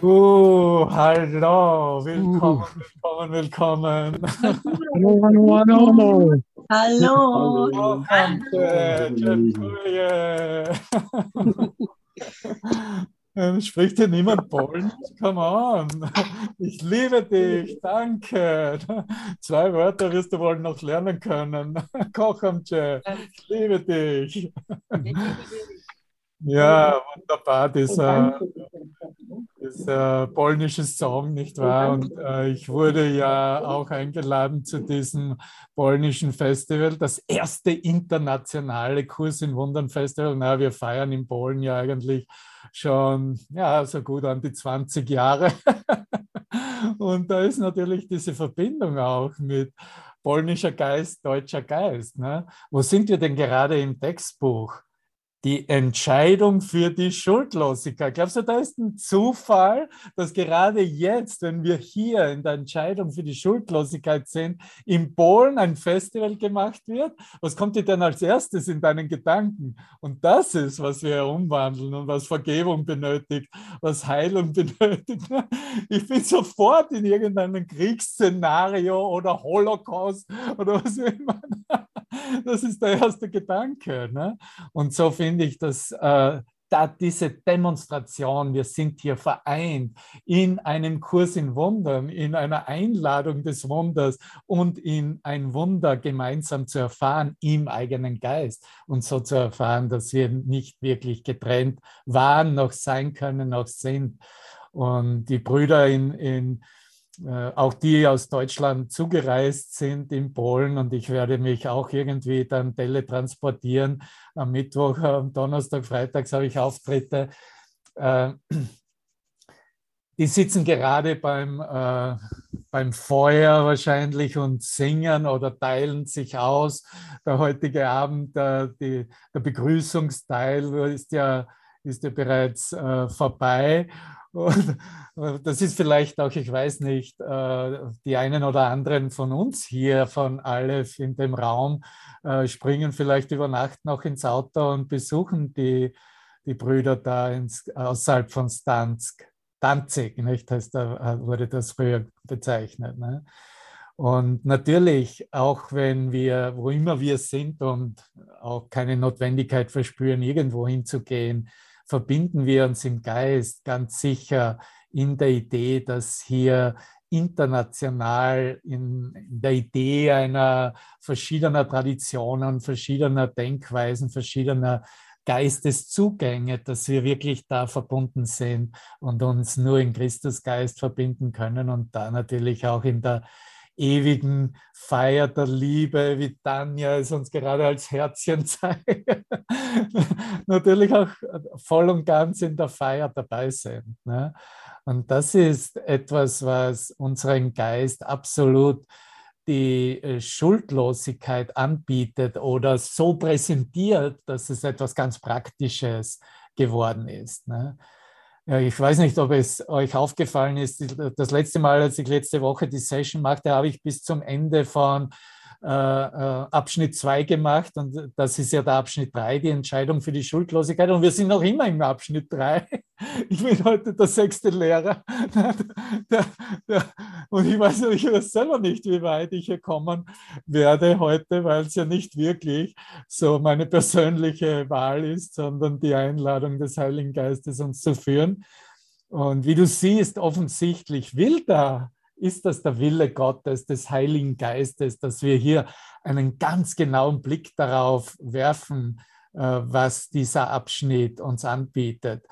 Uh, hallo, willkommen, willkommen, willkommen. Hallo, hallo, hallo. Hallo. hallo. hallo. Spricht hier niemand Polnisch? Come on. Ich liebe dich, danke. Zwei Wörter wirst du wohl noch lernen können. Kochamce, ich liebe dich. Ja, wunderbar, dieser, dieser polnische Song, nicht wahr? Und äh, ich wurde ja auch eingeladen zu diesem polnischen Festival, das erste internationale Kurs in Wundern Festival. Na, wir feiern in Polen ja eigentlich schon, ja, so gut an die 20 Jahre. Und da ist natürlich diese Verbindung auch mit polnischer Geist, deutscher Geist. Ne? Wo sind wir denn gerade im Textbuch? Die Entscheidung für die Schuldlosigkeit. Glaubst du, da ist ein Zufall, dass gerade jetzt, wenn wir hier in der Entscheidung für die Schuldlosigkeit sind, in Polen ein Festival gemacht wird? Was kommt dir denn als erstes in deinen Gedanken? Und das ist, was wir umwandeln und was Vergebung benötigt, was Heilung benötigt. Ich bin sofort in irgendeinem Kriegsszenario oder Holocaust oder was immer. Das ist der erste Gedanke. Ne? Und so finde ich, dass äh, da diese Demonstration, wir sind hier vereint in einem Kurs in Wundern, in einer Einladung des Wunders und in ein Wunder gemeinsam zu erfahren im eigenen Geist und so zu erfahren, dass wir nicht wirklich getrennt waren, noch sein können, noch sind. Und die Brüder in, in auch die aus Deutschland zugereist sind in Polen und ich werde mich auch irgendwie dann teletransportieren. Am Mittwoch, am Donnerstag, Freitags habe ich Auftritte. Äh, die sitzen gerade beim, äh, beim Feuer wahrscheinlich und singen oder teilen sich aus. Der heutige Abend, der, die, der Begrüßungsteil ist ja, ist ja bereits äh, vorbei. Und äh, das ist vielleicht auch, ich weiß nicht, äh, die einen oder anderen von uns hier, von Aleph in dem Raum, äh, springen vielleicht über Nacht noch ins Auto und besuchen die, die Brüder da ins, außerhalb von Stansk. Danzig, nicht? Heißt, da wurde das früher bezeichnet. Ne? Und natürlich, auch wenn wir, wo immer wir sind und auch keine Notwendigkeit verspüren, irgendwo hinzugehen, verbinden wir uns im Geist ganz sicher in der Idee, dass hier international in, der Idee einer verschiedener Traditionen, verschiedener Denkweisen, verschiedener Geisteszugänge, dass wir wirklich da verbunden sind und uns nur in Christusgeist verbinden können und da natürlich auch in der ewigen Feier der Liebe, wie Tanja es uns gerade als Herzchen zeigt, natürlich auch voll und ganz in der Feier dabei sind. Ne? Und das ist etwas, was unseren Geist absolut die äh, Schuldlosigkeit anbietet oder so präsentiert, dass es etwas ganz Praktisches geworden ist. Ne? Ja, ich weiß nicht, ob es euch aufgefallen ist. Das letzte Mal, als ich letzte Woche die Session machte, habe ich bis zum Ende von Abschnitt 2 gemacht und das ist ja der Abschnitt 3, die Entscheidung für die Schuldlosigkeit. Und wir sind noch immer im Abschnitt 3. Ich bin heute der sechste Lehrer. Und ich weiß, ich weiß selber nicht, wie weit ich hier kommen werde heute, weil es ja nicht wirklich so meine persönliche Wahl ist, sondern die Einladung des Heiligen Geistes uns zu führen. Und wie du siehst, offensichtlich will da ist das der Wille Gottes, des Heiligen Geistes, dass wir hier einen ganz genauen Blick darauf werfen, äh, was dieser Abschnitt uns anbietet.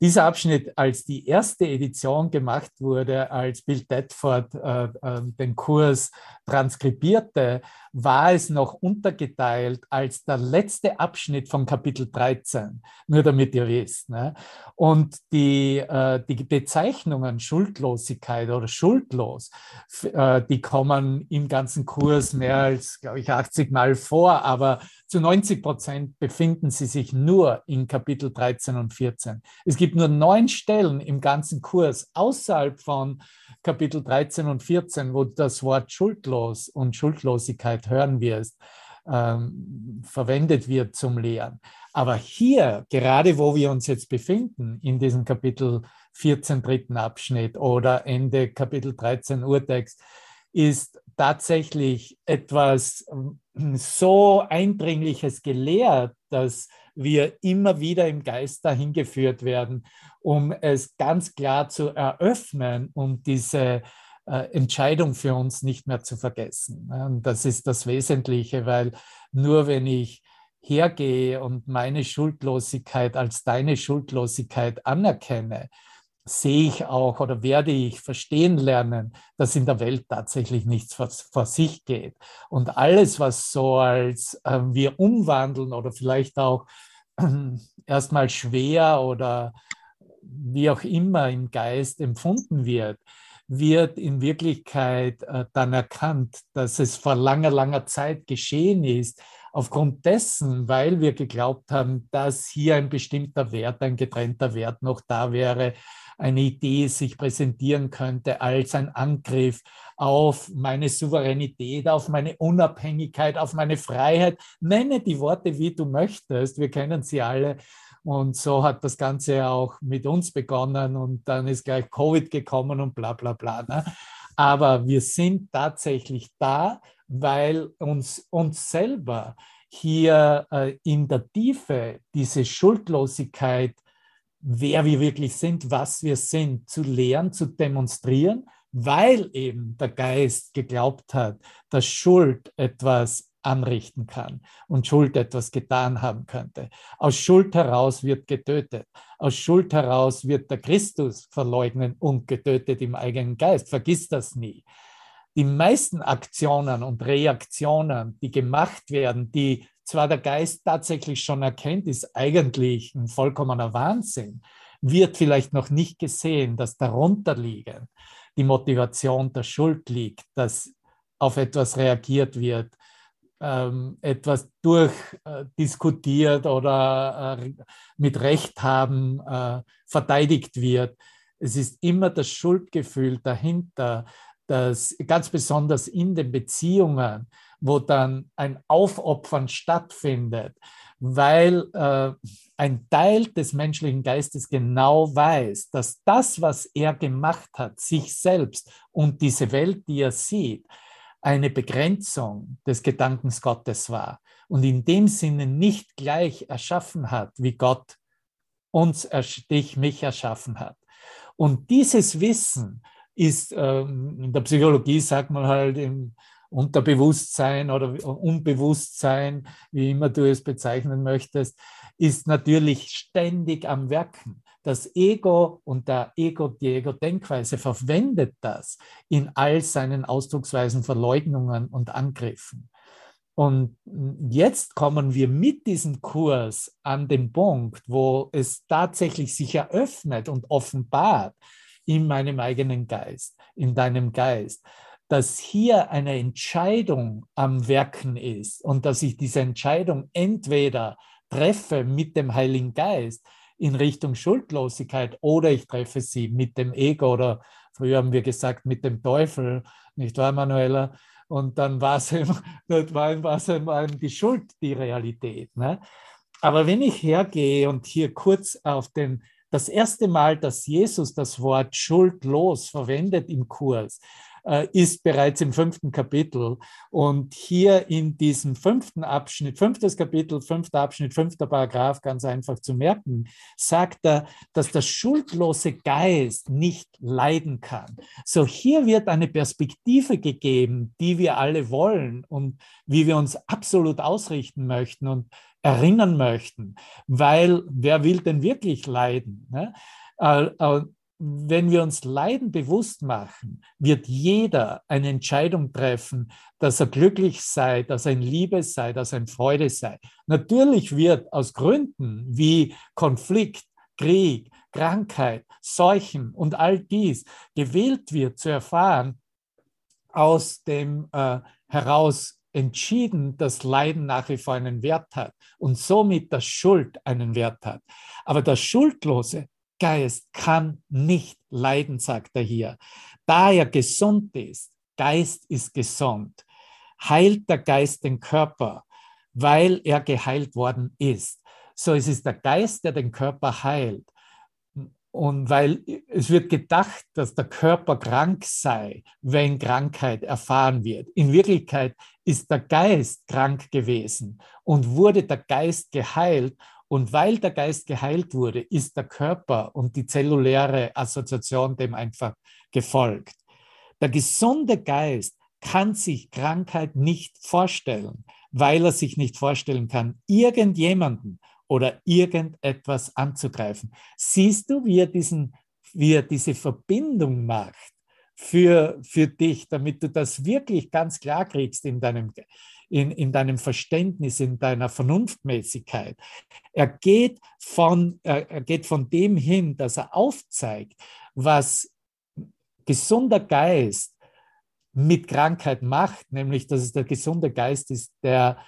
Dieser Abschnitt, als die erste Edition gemacht wurde, als Bill Tedford äh, äh, den Kurs transkribierte, war es noch untergeteilt als der letzte Abschnitt von Kapitel 13, nur damit ihr wisst. Ne? Und die, äh, die Bezeichnungen Schuldlosigkeit oder schuldlos, äh, die kommen im ganzen Kurs mehr als, glaube ich, 80 Mal vor, aber zu 90 Prozent befinden sie sich nur in Kapitel 13 und 14. Es gibt nur neun Stellen im ganzen Kurs außerhalb von Kapitel 13 und 14, wo das Wort schuldlos und Schuldlosigkeit hören wirst. ähm, verwendet wird zum Lehren. Aber hier, gerade wo wir uns jetzt befinden, in diesem Kapitel 14, dritten Abschnitt oder Ende Kapitel 13 Urtext, ist tatsächlich etwas ähm, so Eindringliches gelehrt, dass wir immer wieder im Geist dahin geführt werden, um es ganz klar zu eröffnen und diese äh, Entscheidung für uns nicht mehr zu vergessen. Und das ist das Wesentliche, weil nur wenn ich hergehe und meine Schuldlosigkeit als deine Schuldlosigkeit anerkenne, sehe ich auch oder werde ich verstehen lernen, dass in der Welt tatsächlich nichts vor, vor sich geht. Und alles, was so als äh, wir umwandeln oder vielleicht auch äh, erstmal schwer oder wie auch immer im Geist empfunden wird, wird in Wirklichkeit äh, dann erkannt, dass es vor langer, langer Zeit geschehen ist, aufgrund dessen, weil wir geglaubt haben, dass hier ein bestimmter Wert, ein getrennter Wert noch da wäre, eine Idee sich präsentieren könnte als ein Angriff auf meine Souveränität, auf meine Unabhängigkeit, auf meine Freiheit. Nenne die Worte, wie du möchtest. Wir kennen sie alle. Und so hat das Ganze auch mit uns begonnen und dann ist gleich Covid gekommen und bla bla bla. Ne? Aber wir sind tatsächlich da, weil uns, uns selber hier äh, in der Tiefe diese Schuldlosigkeit wer wir wirklich sind, was wir sind, zu lehren, zu demonstrieren, weil eben der Geist geglaubt hat, dass Schuld etwas anrichten kann und Schuld etwas getan haben könnte. Aus Schuld heraus wird getötet. Aus Schuld heraus wird der Christus verleugnen und getötet im eigenen Geist. Vergiss das nie. Die meisten Aktionen und Reaktionen, die gemacht werden, die zwar der Geist tatsächlich schon erkennt, ist eigentlich ein vollkommener Wahnsinn, wird vielleicht noch nicht gesehen, dass darunter liegen die Motivation der Schuld liegt, dass auf etwas reagiert wird, ähm, etwas durchdiskutiert äh, oder äh, mit Recht haben äh, verteidigt wird. Es ist immer das Schuldgefühl dahinter, dass ganz besonders in den Beziehungen wo dann ein Aufopfern stattfindet, weil äh, ein Teil des menschlichen Geistes genau weiß, dass das, was er gemacht hat, sich selbst und diese Welt, die er sieht, eine Begrenzung des Gedankens Gottes war und in dem Sinne nicht gleich erschaffen hat, wie Gott uns, dich, mich erschaffen hat. Und dieses Wissen ist, ähm, in der Psychologie sagt man halt im Unterbewusstsein oder Unbewusstsein, wie immer du es bezeichnen möchtest, ist natürlich ständig am Werken. Das Ego und der Ego, die Ego-Denkweise verwendet das in all seinen Ausdrucksweisen, Verleugnungen und Angriffen. Und jetzt kommen wir mit diesem Kurs an den Punkt, wo es tatsächlich sich eröffnet und offenbart in meinem eigenen Geist, in deinem Geist, dass hier eine Entscheidung am Werken ist und dass ich diese Entscheidung entweder treffe mit dem Heiligen Geist in Richtung Schuldlosigkeit oder ich treffe sie mit dem Ego oder früher haben wir gesagt mit dem Teufel, nicht wahr, Manuela? Und dann war es eben, eben die Schuld, die Realität. Ne? Aber wenn ich hergehe und hier kurz auf den, das erste Mal, dass Jesus das Wort schuldlos verwendet im Kurs, ist bereits im fünften Kapitel. Und hier in diesem fünften Abschnitt, fünftes Kapitel, fünfter Abschnitt, fünfter Paragraph, ganz einfach zu merken, sagt er, dass der schuldlose Geist nicht leiden kann. So hier wird eine Perspektive gegeben, die wir alle wollen und wie wir uns absolut ausrichten möchten und erinnern möchten, weil wer will denn wirklich leiden? Ne? Wenn wir uns Leiden bewusst machen, wird jeder eine Entscheidung treffen, dass er glücklich sei, dass er in Liebe sei, dass er in Freude sei. Natürlich wird aus Gründen wie Konflikt, Krieg, Krankheit, Seuchen und all dies gewählt wird zu erfahren, aus dem äh, heraus entschieden, dass Leiden nach wie vor einen Wert hat und somit das Schuld einen Wert hat. Aber das Schuldlose Geist kann nicht leiden, sagt er hier. Da er gesund ist, Geist ist gesund, heilt der Geist den Körper, weil er geheilt worden ist. So es ist der Geist, der den Körper heilt. Und weil es wird gedacht, dass der Körper krank sei, wenn Krankheit erfahren wird. In Wirklichkeit ist der Geist krank gewesen und wurde der Geist geheilt. Und weil der Geist geheilt wurde, ist der Körper und die zelluläre Assoziation dem einfach gefolgt. Der gesunde Geist kann sich Krankheit nicht vorstellen, weil er sich nicht vorstellen kann, irgendjemanden oder irgendetwas anzugreifen. Siehst du, wie er, diesen, wie er diese Verbindung macht für, für dich, damit du das wirklich ganz klar kriegst in deinem, in, in deinem Verständnis, in deiner Vernunftmäßigkeit. Er geht, von, er geht von dem hin, dass er aufzeigt, was gesunder Geist mit Krankheit macht, nämlich dass es der gesunde Geist ist, der,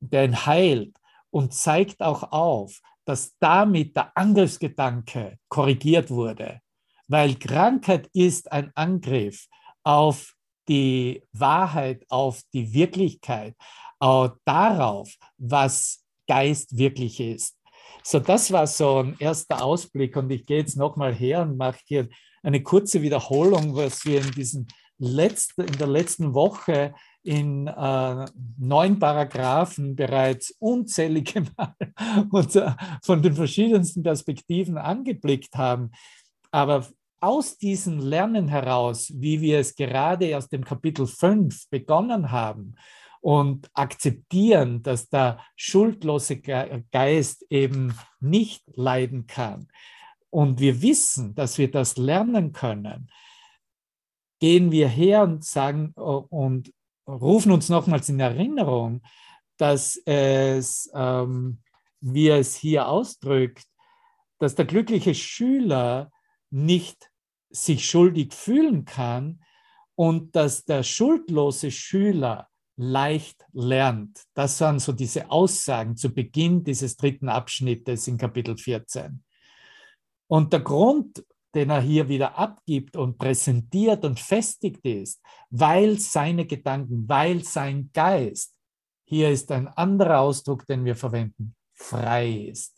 der ihn heilt, und zeigt auch auf, dass damit der Angriffsgedanke korrigiert wurde, weil Krankheit ist ein Angriff auf die Wahrheit, auf die Wirklichkeit, auch darauf, was Geist wirklich ist. So, das war so ein erster Ausblick und ich gehe jetzt nochmal her und mache hier eine kurze Wiederholung, was wir in, diesen letzten, in der letzten Woche in äh, neun Paragraphen bereits unzählige Mal und äh, von den verschiedensten Perspektiven angeblickt haben. Aber aus diesem Lernen heraus, wie wir es gerade aus dem Kapitel 5 begonnen haben und akzeptieren, dass der schuldlose Geist eben nicht leiden kann und wir wissen, dass wir das lernen können, gehen wir her und sagen und rufen uns nochmals in Erinnerung, dass es, ähm, wie es hier ausdrückt, dass der glückliche Schüler nicht sich schuldig fühlen kann und dass der schuldlose Schüler leicht lernt. Das waren so diese Aussagen zu Beginn dieses dritten Abschnittes in Kapitel 14. Und der Grund, den er hier wieder abgibt und präsentiert und festigt ist, weil seine Gedanken, weil sein Geist, hier ist ein anderer Ausdruck, den wir verwenden, frei ist.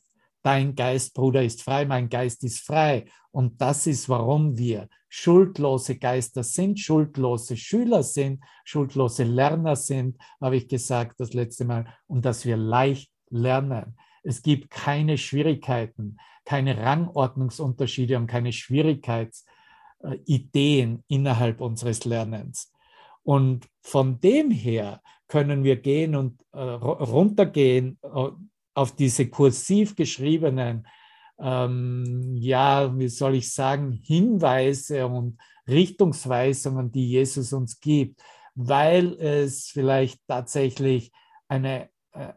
Dein Geist, Bruder, ist frei, mein Geist ist frei. Und das ist, warum wir schuldlose Geister sind, schuldlose Schüler sind, schuldlose Lerner sind, habe ich gesagt das letzte Mal, und dass wir leicht lernen. Es gibt keine Schwierigkeiten keine Rangordnungsunterschiede und keine Schwierigkeitsideen innerhalb unseres Lernens. Und von dem her können wir gehen und äh, runtergehen äh, auf diese kursiv geschriebenen, ähm, ja, wie soll ich sagen, Hinweise und Richtungsweisungen, die Jesus uns gibt, weil es vielleicht tatsächlich eine, äh,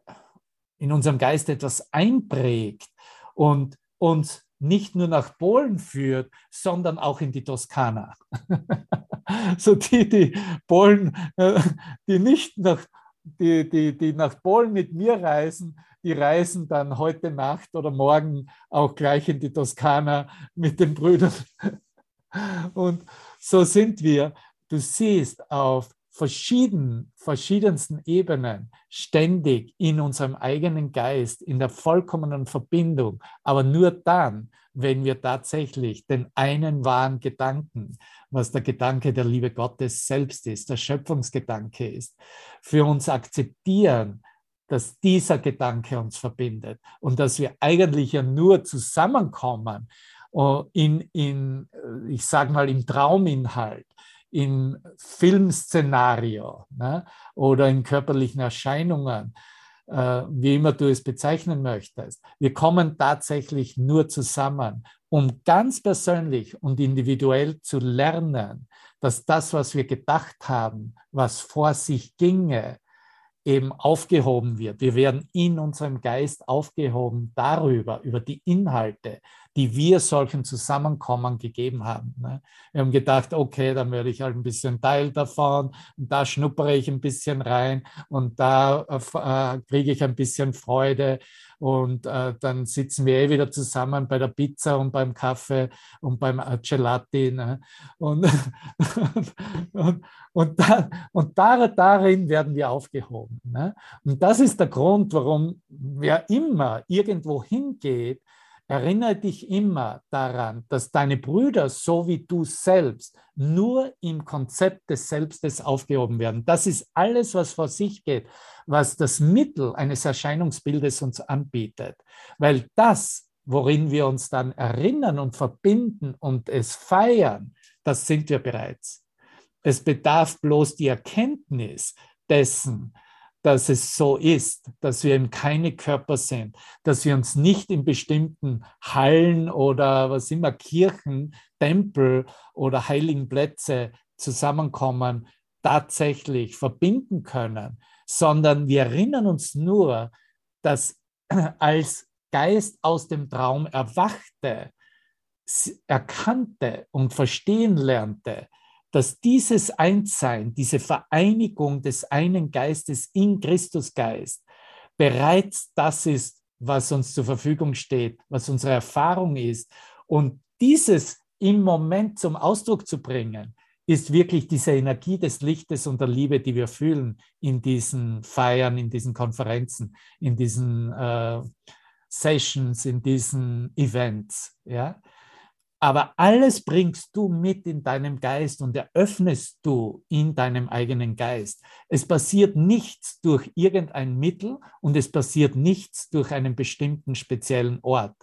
in unserem Geist etwas einprägt und uns nicht nur nach Polen führt, sondern auch in die Toskana. so die, die Polen, äh, die nicht nach, die, die, die nach Polen mit mir reisen, die reisen dann heute Nacht oder morgen auch gleich in die Toskana mit den Brüdern. Und so sind wir. Du siehst auf verschieden, verschiedensten Ebenen ständig in unserem eigenen Geist, in der vollkommenen Verbindung, aber nur dann, wenn wir tatsächlich den einen wahren Gedanken, was der Gedanke der Liebe Gottes selbst ist, der Schöpfungsgedanke ist, für uns akzeptieren, dass dieser Gedanke uns verbindet und dass wir eigentlich ja nur zusammenkommen äh, in, in äh, ich sage mal, im Trauminhalt, im Filmszenario ne, oder in körperlichen Erscheinungen, äh, wie immer du es bezeichnen möchtest. Wir kommen tatsächlich nur zusammen, um ganz persönlich und individuell zu lernen, dass das, was wir gedacht haben, was vor sich ginge, eben aufgehoben wird. Wir werden in unserem Geist aufgehoben darüber, über die Inhalte, die wir solchen Zusammenkommen gegeben haben. Ne? Wir haben gedacht, okay, dann werde ich halt ein bisschen Teil davon und da schnuppere ich ein bisschen rein und da äh, äh kriege ich ein bisschen Freude und äh, dann sitzen wir eh wieder zusammen bei der Pizza und beim Kaffee und beim äh, Gelati. Ne? Und, und, und, da, und da, darin werden wir aufgehoben. Ne? Und das ist der Grund, warum wer immer irgendwo hingeht, Erinnere dich immer daran, dass deine Brüder so wie du selbst nur im Konzept des Selbstes aufgehoben werden. Das ist alles, was vor sich geht, was das Mittel eines Erscheinungsbildes uns anbietet. Weil das, worin wir uns dann erinnern und verbinden und es feiern, das sind wir bereits. Es bedarf bloß die Erkenntnis dessen, dass es so ist, dass wir eben keine Körper sind, dass wir uns nicht in bestimmten Hallen oder was immer Kirchen, Tempel oder heiligen Plätze zusammenkommen, tatsächlich verbinden können, sondern wir erinnern uns nur, dass als Geist aus dem Traum erwachte, erkannte und verstehen lernte, dass dieses Einssein, diese Vereinigung des einen Geistes in Christusgeist bereits das ist, was uns zur Verfügung steht, was unsere Erfahrung ist. Und dieses im Moment zum Ausdruck zu bringen, ist wirklich diese Energie des Lichtes und der Liebe, die wir fühlen in diesen Feiern, in diesen Konferenzen, in diesen äh, Sessions, in diesen Events. Ja? Aber alles bringst du mit in deinem Geist und eröffnest du in deinem eigenen Geist. Es passiert nichts durch irgendein Mittel und es passiert nichts durch einen bestimmten speziellen Ort.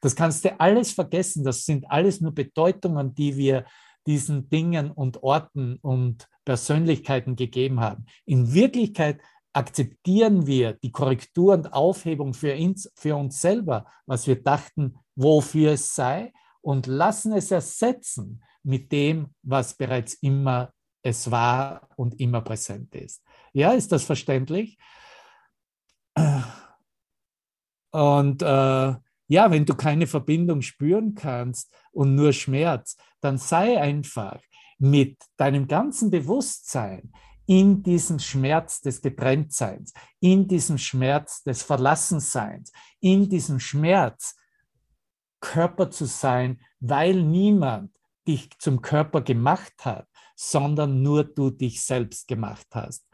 Das kannst du alles vergessen. Das sind alles nur Bedeutungen, die wir diesen Dingen und Orten und Persönlichkeiten gegeben haben. In Wirklichkeit akzeptieren wir die Korrektur und Aufhebung für uns, für uns selber, was wir dachten, wofür es sei und lassen es ersetzen mit dem, was bereits immer es war und immer präsent ist. Ja, ist das verständlich? Und äh, ja, wenn du keine Verbindung spüren kannst und nur Schmerz, dann sei einfach mit deinem ganzen Bewusstsein in diesem Schmerz des Getrenntseins, in diesem Schmerz des Verlassenseins, in diesem Schmerz Körper zu sein, weil niemand dich zum Körper gemacht hat, sondern nur du dich selbst gemacht hast.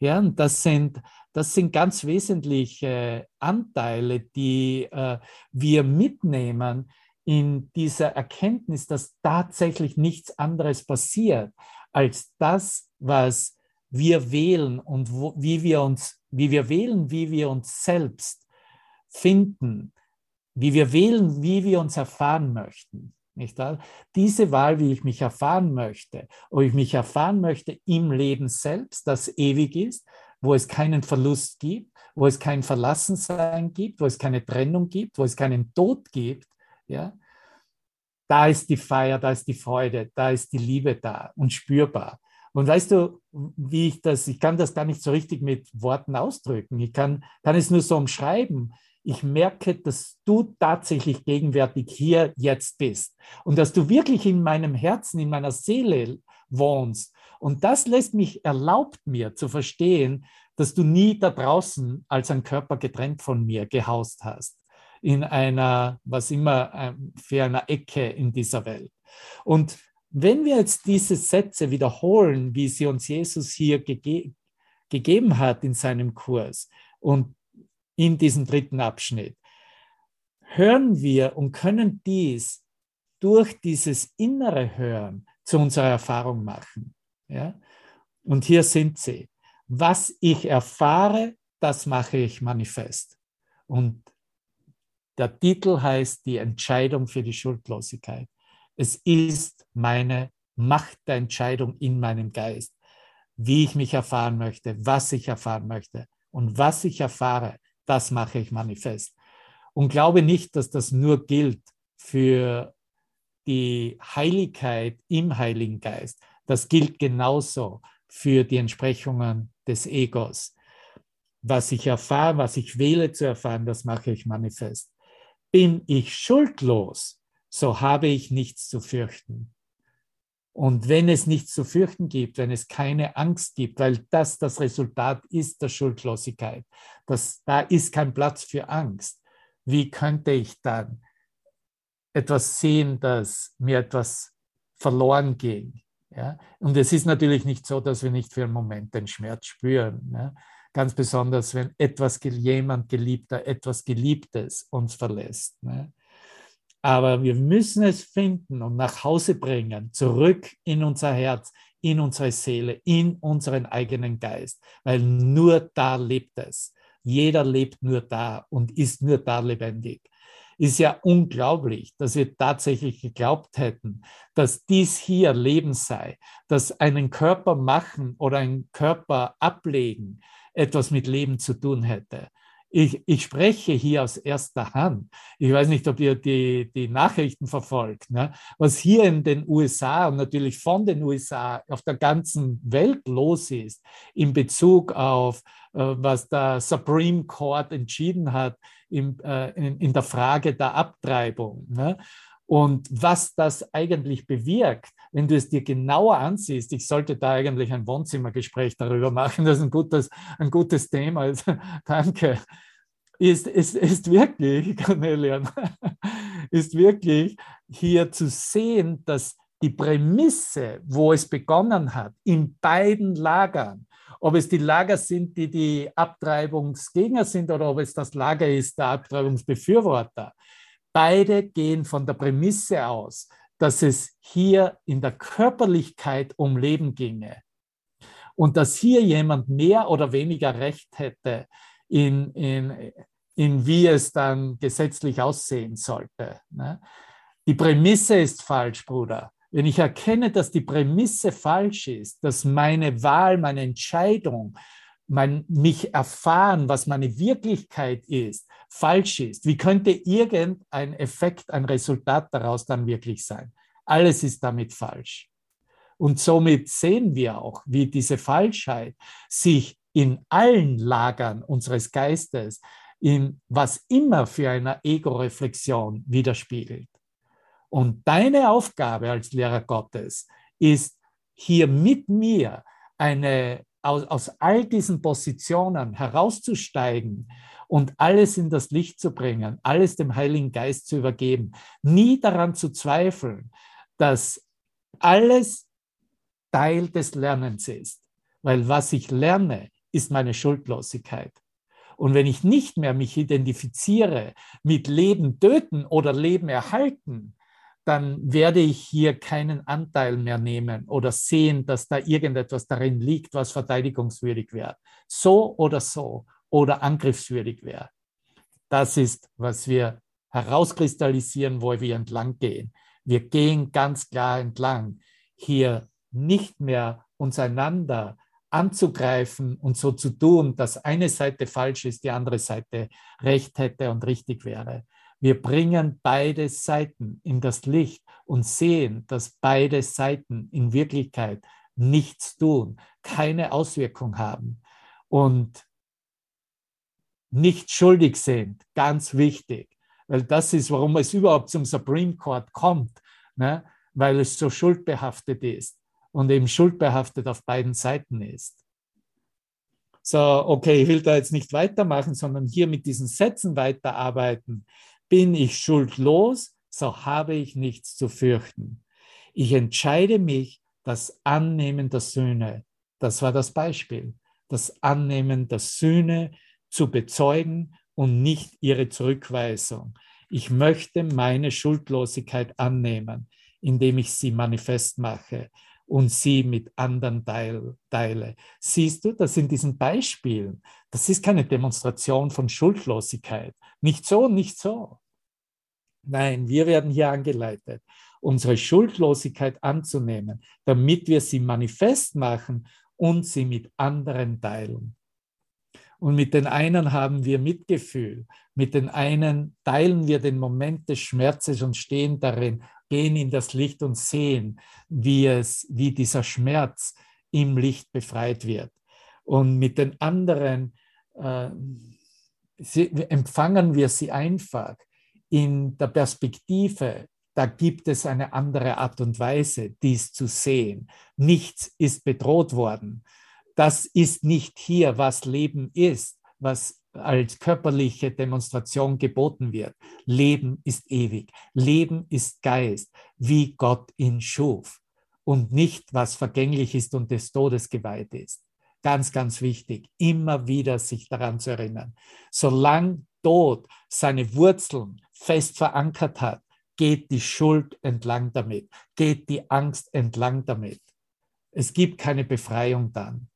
Ja, und das sind, das sind ganz wesentliche Anteile, die äh, wir mitnehmen in dieser Erkenntnis, dass tatsächlich nichts anderes passiert als das, was wir wählen und wo, wie wir uns, wie wir wählen, wie wir uns selbst finden, wie wir wählen, wie wir uns erfahren möchten. Nicht wahr? Diese Wahl, wie ich mich erfahren möchte, ob ich mich erfahren möchte im Leben selbst, das ewig ist, wo es keinen Verlust gibt, wo es kein Verlassensein gibt, wo es keine Trennung gibt, wo es keinen Tod gibt, ja, da ist die Feier, da ist die Freude, da ist die Liebe da und spürbar. Und weißt du, wie ich das, ich kann das gar nicht so richtig mit Worten ausdrücken. Ich kann, kann es nur so umschreiben ich merke, dass du tatsächlich gegenwärtig hier jetzt bist und dass du wirklich in meinem Herzen, in meiner Seele wohnst. Und das lässt mich, erlaubt mir zu verstehen, dass du nie da draußen als ein Körper getrennt von mir gehaust hast, in einer, was immer, ähm, für einer Ecke in dieser Welt. Und wenn wir jetzt diese Sätze wiederholen, wie sie uns Jesus hier gege gegeben hat in seinem Kurs und in diesem dritten Abschnitt, hören wir und können dies durch dieses innere Hören zu unserer Erfahrung machen. Ja? Und hier sind sie. Was ich erfahre, das mache ich manifest. Und der Titel heißt Die Entscheidung für die Schuldlosigkeit. Es ist meine Macht der Entscheidung in meinem Geist, wie ich mich erfahren möchte, was ich erfahren möchte. Und was ich erfahre, das mache ich manifest. Und glaube nicht, dass das nur gilt für die Heiligkeit im Heiligen Geist. Das gilt genauso für die Entsprechungen des Egos. Was ich erfahre, was ich wähle zu erfahren, das mache ich manifest. Bin ich schuldlos, so habe ich nichts zu fürchten. Und wenn es nichts zu fürchten gibt, wenn es keine Angst gibt, weil das das Resultat ist der Schuldlosigkeit, das, da ist kein Platz für Angst, wie könnte ich dann etwas sehen, dass mir etwas verloren ging. Ja? Und es ist natürlich nicht so, dass wir nicht für einen Moment den Schmerz spüren. Ne? Ganz besonders, wenn etwas, jemand Geliebter, etwas Geliebtes uns verlässt. Ne? Aber wir müssen es finden und nach Hause bringen, zurück in unser Herz, in unsere Seele, in unseren eigenen Geist, weil nur da lebt es. Jeder lebt nur da und ist nur da lebendig ist ja unglaublich, dass wir tatsächlich geglaubt hätten, dass dies hier Leben sei, dass einen Körper machen oder einen Körper ablegen etwas mit Leben zu tun hätte. Ich, ich spreche hier aus erster Hand. Ich weiß nicht, ob ihr die, die Nachrichten verfolgt. Ne? Was hier in den USA und natürlich von den USA auf der ganzen Welt los ist in Bezug auf, äh, was der Supreme Court entschieden hat in, äh, in, in der Frage der Abtreibung. Ne? Und was das eigentlich bewirkt, wenn du es dir genauer ansiehst, ich sollte da eigentlich ein Wohnzimmergespräch darüber machen, das ist ein gutes, ein gutes Thema. Also, danke. Ist, ist, ist wirklich, Cornelian, ist wirklich hier zu sehen, dass die Prämisse, wo es begonnen hat, in beiden Lagern, ob es die Lager sind, die die Abtreibungsgegner sind oder ob es das Lager ist der Abtreibungsbefürworter, beide gehen von der Prämisse aus, dass es hier in der Körperlichkeit um Leben ginge und dass hier jemand mehr oder weniger Recht hätte in, in, in wie es dann gesetzlich aussehen sollte. Ne? Die Prämisse ist falsch, Bruder. Wenn ich erkenne, dass die Prämisse falsch ist, dass meine Wahl, meine Entscheidung, mein, mich erfahren, was meine Wirklichkeit ist, falsch ist, wie könnte irgendein Effekt, ein Resultat daraus dann wirklich sein? Alles ist damit falsch. Und somit sehen wir auch, wie diese Falschheit sich in allen Lagern unseres Geistes, in was immer für eine Ego-Reflexion widerspiegelt. Und deine Aufgabe als Lehrer Gottes ist, hier mit mir eine, aus, aus all diesen Positionen herauszusteigen und alles in das Licht zu bringen, alles dem Heiligen Geist zu übergeben, nie daran zu zweifeln, dass alles Teil des Lernens ist. Weil was ich lerne, ist meine Schuldlosigkeit. Und wenn ich nicht mehr mich identifiziere mit Leben töten oder Leben erhalten, dann werde ich hier keinen Anteil mehr nehmen oder sehen, dass da irgendetwas darin liegt, was verteidigungswürdig wäre. So oder so oder angriffswürdig wäre. Das ist, was wir herauskristallisieren, wo wir entlang gehen. Wir gehen ganz klar entlang, hier nicht mehr uns einander anzugreifen und so zu tun, dass eine Seite falsch ist, die andere Seite recht hätte und richtig wäre, wir bringen beide Seiten in das Licht und sehen, dass beide Seiten in Wirklichkeit nichts tun, keine Auswirkung haben und nicht schuldig sind. Ganz wichtig, weil das ist, warum es überhaupt zum Supreme Court kommt, ne? weil es so schuldbehaftet ist und eben schuldbehaftet auf beiden Seiten ist. So, okay, ich will da jetzt nicht weitermachen, sondern hier mit diesen Sätzen weiterarbeiten. Bin ich schuldlos, so habe ich nichts zu fürchten. Ich entscheide mich, das Annehmen der Sühne, das war das Beispiel, das Annehmen der Sühne zu bezeugen und nicht ihre Zurückweisung. Ich möchte meine Schuldlosigkeit annehmen, indem ich sie manifest mache und sie mit anderen teile. Siehst du, das in diesen Beispielen, das ist keine Demonstration von Schuldlosigkeit. Nicht so, nicht so. Nein, wir werden hier angeleitet, unsere Schuldlosigkeit anzunehmen, damit wir sie manifest machen und sie mit anderen teilen. Und mit den einen haben wir Mitgefühl, mit den einen teilen wir den Moment des Schmerzes und stehen darin, gehen in das Licht und sehen, wie, es, wie dieser Schmerz im Licht befreit wird. Und mit den anderen äh, sie, empfangen wir sie einfach in der Perspektive, da gibt es eine andere Art und Weise, dies zu sehen. Nichts ist bedroht worden. Das ist nicht hier, was Leben ist, was als körperliche Demonstration geboten wird. Leben ist ewig, Leben ist Geist, wie Gott ihn schuf und nicht, was vergänglich ist und des Todes geweiht ist. Ganz, ganz wichtig, immer wieder sich daran zu erinnern. Solange Tod seine Wurzeln fest verankert hat, geht die Schuld entlang damit, geht die Angst entlang damit. Es gibt keine Befreiung dann.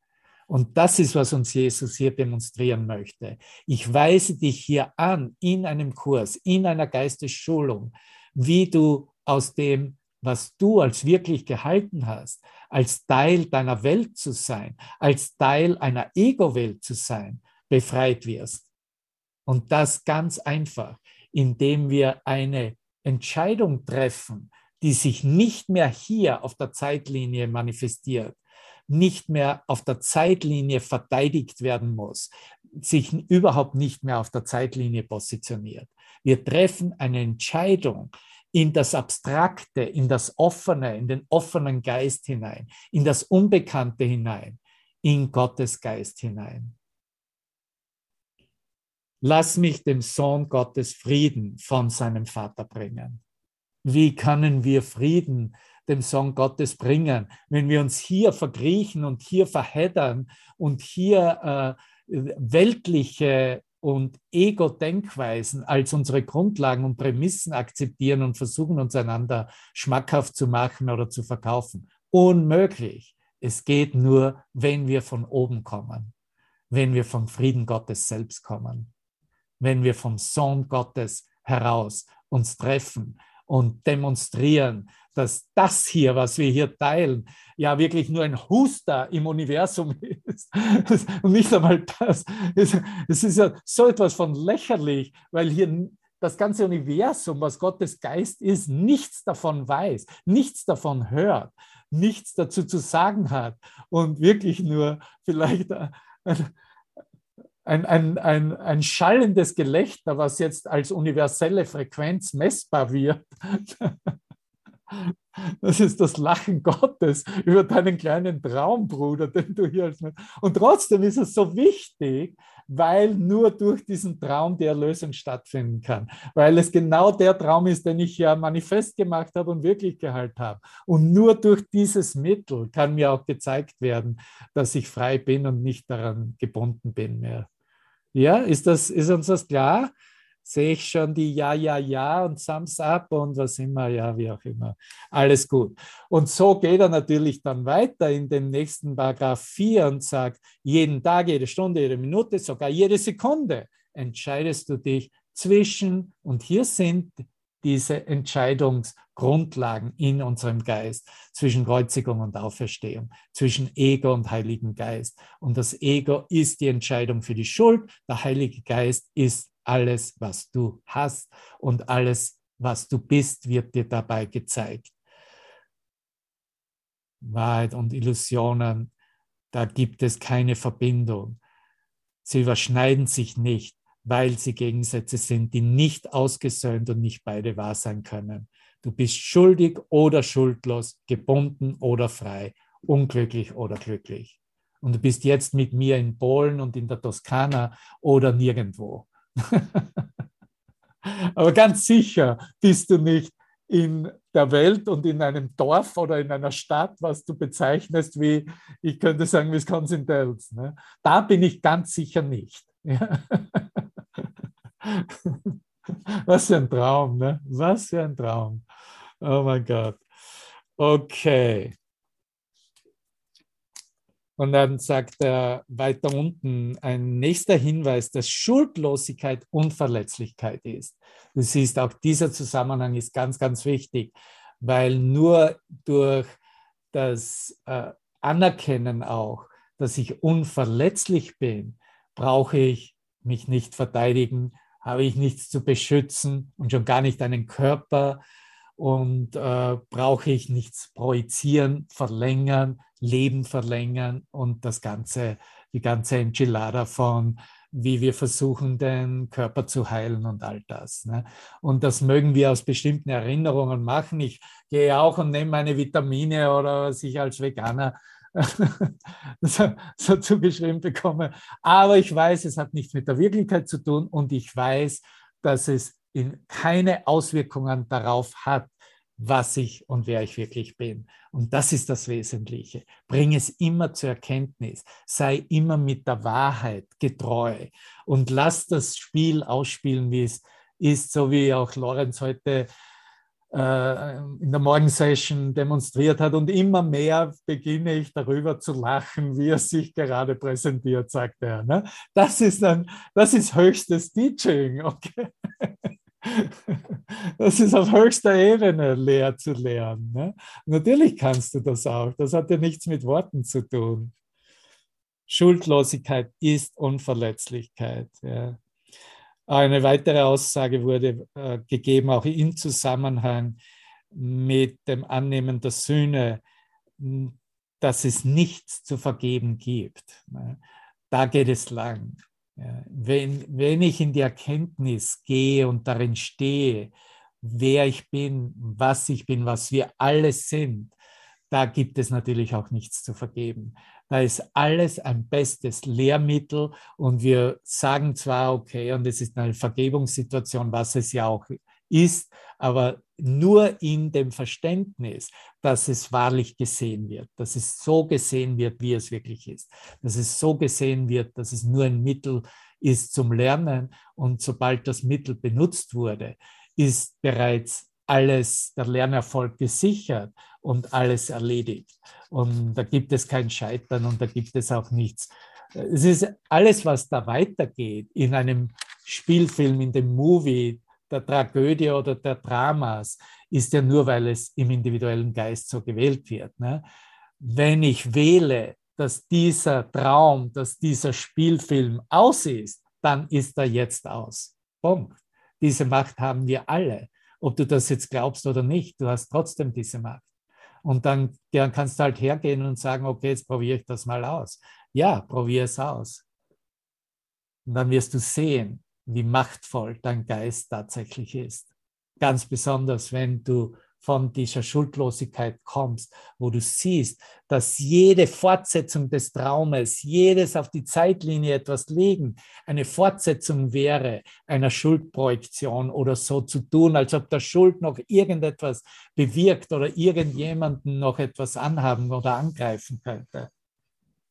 Und das ist, was uns Jesus hier demonstrieren möchte. Ich weise dich hier an in einem Kurs, in einer Geistesschulung, wie du aus dem, was du als wirklich gehalten hast, als Teil deiner Welt zu sein, als Teil einer Ego-Welt zu sein, befreit wirst. Und das ganz einfach, indem wir eine Entscheidung treffen, die sich nicht mehr hier auf der Zeitlinie manifestiert, nicht mehr auf der Zeitlinie verteidigt werden muss, sich überhaupt nicht mehr auf der Zeitlinie positioniert. Wir treffen eine Entscheidung in das Abstrakte, in das Offene, in den offenen Geist hinein, in das Unbekannte hinein, in Gottes Geist hinein. Lass mich dem Sohn Gottes Frieden von seinem Vater bringen. Wie können wir Frieden dem Sohn Gottes bringen, wenn wir uns hier verkriechen und hier verheddern und hier äh, weltliche und Ego-Denkweisen als unsere Grundlagen und Prämissen akzeptieren und versuchen, uns einander schmackhaft zu machen oder zu verkaufen. Unmöglich. Es geht nur, wenn wir von oben kommen, wenn wir vom Frieden Gottes selbst kommen wenn wir vom Sohn Gottes heraus uns treffen und demonstrieren, dass das hier, was wir hier teilen, ja wirklich nur ein Huster im Universum ist. Und nicht einmal das. Es ist ja so etwas von lächerlich, weil hier das ganze Universum, was Gottes Geist ist, nichts davon weiß, nichts davon hört, nichts dazu zu sagen hat und wirklich nur vielleicht ein, ein, ein, ein schallendes Gelächter, was jetzt als universelle Frequenz messbar wird. Das ist das Lachen Gottes über deinen kleinen Traumbruder, den du hier als Und trotzdem ist es so wichtig, weil nur durch diesen Traum die Erlösung stattfinden kann. Weil es genau der Traum ist, den ich ja manifest gemacht habe und wirklich gehalten habe. Und nur durch dieses Mittel kann mir auch gezeigt werden, dass ich frei bin und nicht daran gebunden bin mehr. Ja, ist, das, ist uns das klar? Sehe ich schon die Ja, Ja, Ja und Thumbs Up und was immer, ja, wie auch immer. Alles gut. Und so geht er natürlich dann weiter in den nächsten Paragraph 4 und sagt, jeden Tag, jede Stunde, jede Minute, sogar jede Sekunde entscheidest du dich zwischen, und hier sind diese Entscheidungsgrundlagen in unserem Geist zwischen Kreuzigung und Auferstehung, zwischen Ego und Heiligen Geist. Und das Ego ist die Entscheidung für die Schuld, der Heilige Geist ist alles, was du hast und alles, was du bist, wird dir dabei gezeigt. Wahrheit und Illusionen, da gibt es keine Verbindung. Sie überschneiden sich nicht weil sie Gegensätze sind, die nicht ausgesöhnt und nicht beide wahr sein können. Du bist schuldig oder schuldlos, gebunden oder frei, unglücklich oder glücklich. Und du bist jetzt mit mir in Polen und in der Toskana oder nirgendwo. Aber ganz sicher bist du nicht in der Welt und in einem Dorf oder in einer Stadt, was du bezeichnest wie, ich könnte sagen, Wisconsin Dells. Ne? Da bin ich ganz sicher nicht. Ja. Was für ein Traum, ne? Was für ein Traum. Oh mein Gott. Okay. Und dann sagt er weiter unten ein nächster Hinweis, dass Schuldlosigkeit Unverletzlichkeit ist. Du siehst, auch dieser Zusammenhang ist ganz, ganz wichtig, weil nur durch das äh, Anerkennen auch, dass ich unverletzlich bin, brauche ich mich nicht verteidigen, habe ich nichts zu beschützen und schon gar nicht einen Körper und äh, brauche ich nichts projizieren, verlängern, Leben verlängern und das ganze, die ganze Enchilada von wie wir versuchen, den Körper zu heilen und all das. Ne? Und das mögen wir aus bestimmten Erinnerungen machen. Ich gehe auch und nehme meine Vitamine oder was ich als Veganer so, so zugeschrieben bekomme. Aber ich weiß, es hat nichts mit der Wirklichkeit zu tun und ich weiß, dass es in keine Auswirkungen darauf hat, was ich und wer ich wirklich bin. Und das ist das Wesentliche. Bring es immer zur Erkenntnis. Sei immer mit der Wahrheit getreu und lass das Spiel ausspielen, wie es ist, so wie auch Lorenz heute in der Morgensession demonstriert hat. Und immer mehr beginne ich darüber zu lachen, wie er sich gerade präsentiert, sagt er. Ne? Das, ist dann, das ist höchstes Teaching. Okay? Das ist auf höchster Ebene leer zu lernen. Ne? Natürlich kannst du das auch. Das hat ja nichts mit Worten zu tun. Schuldlosigkeit ist Unverletzlichkeit. Ja. Eine weitere Aussage wurde äh, gegeben, auch im Zusammenhang mit dem Annehmen der Sühne, dass es nichts zu vergeben gibt. Ne? Da geht es lang. Wenn, wenn ich in die Erkenntnis gehe und darin stehe, wer ich bin, was ich bin, was wir alle sind, da gibt es natürlich auch nichts zu vergeben. Da ist alles ein bestes Lehrmittel und wir sagen zwar, okay, und es ist eine Vergebungssituation, was es ja auch ist, aber nur in dem Verständnis, dass es wahrlich gesehen wird, dass es so gesehen wird, wie es wirklich ist, dass es so gesehen wird, dass es nur ein Mittel ist zum Lernen und sobald das Mittel benutzt wurde, ist bereits alles, der Lernerfolg gesichert und alles erledigt. Und da gibt es kein Scheitern und da gibt es auch nichts. Es ist alles, was da weitergeht in einem Spielfilm, in dem Movie, der Tragödie oder der Dramas, ist ja nur, weil es im individuellen Geist so gewählt wird. Ne? Wenn ich wähle, dass dieser Traum, dass dieser Spielfilm aus ist, dann ist er jetzt aus. Punkt. Diese Macht haben wir alle ob du das jetzt glaubst oder nicht, du hast trotzdem diese Macht. Und dann, dann kannst du halt hergehen und sagen, okay, jetzt probiere ich das mal aus. Ja, probiere es aus. Und dann wirst du sehen, wie machtvoll dein Geist tatsächlich ist. Ganz besonders, wenn du von dieser Schuldlosigkeit kommst, wo du siehst, dass jede Fortsetzung des Traumes, jedes auf die Zeitlinie etwas legen, eine Fortsetzung wäre einer Schuldprojektion oder so zu tun, als ob der Schuld noch irgendetwas bewirkt oder irgendjemanden noch etwas anhaben oder angreifen könnte.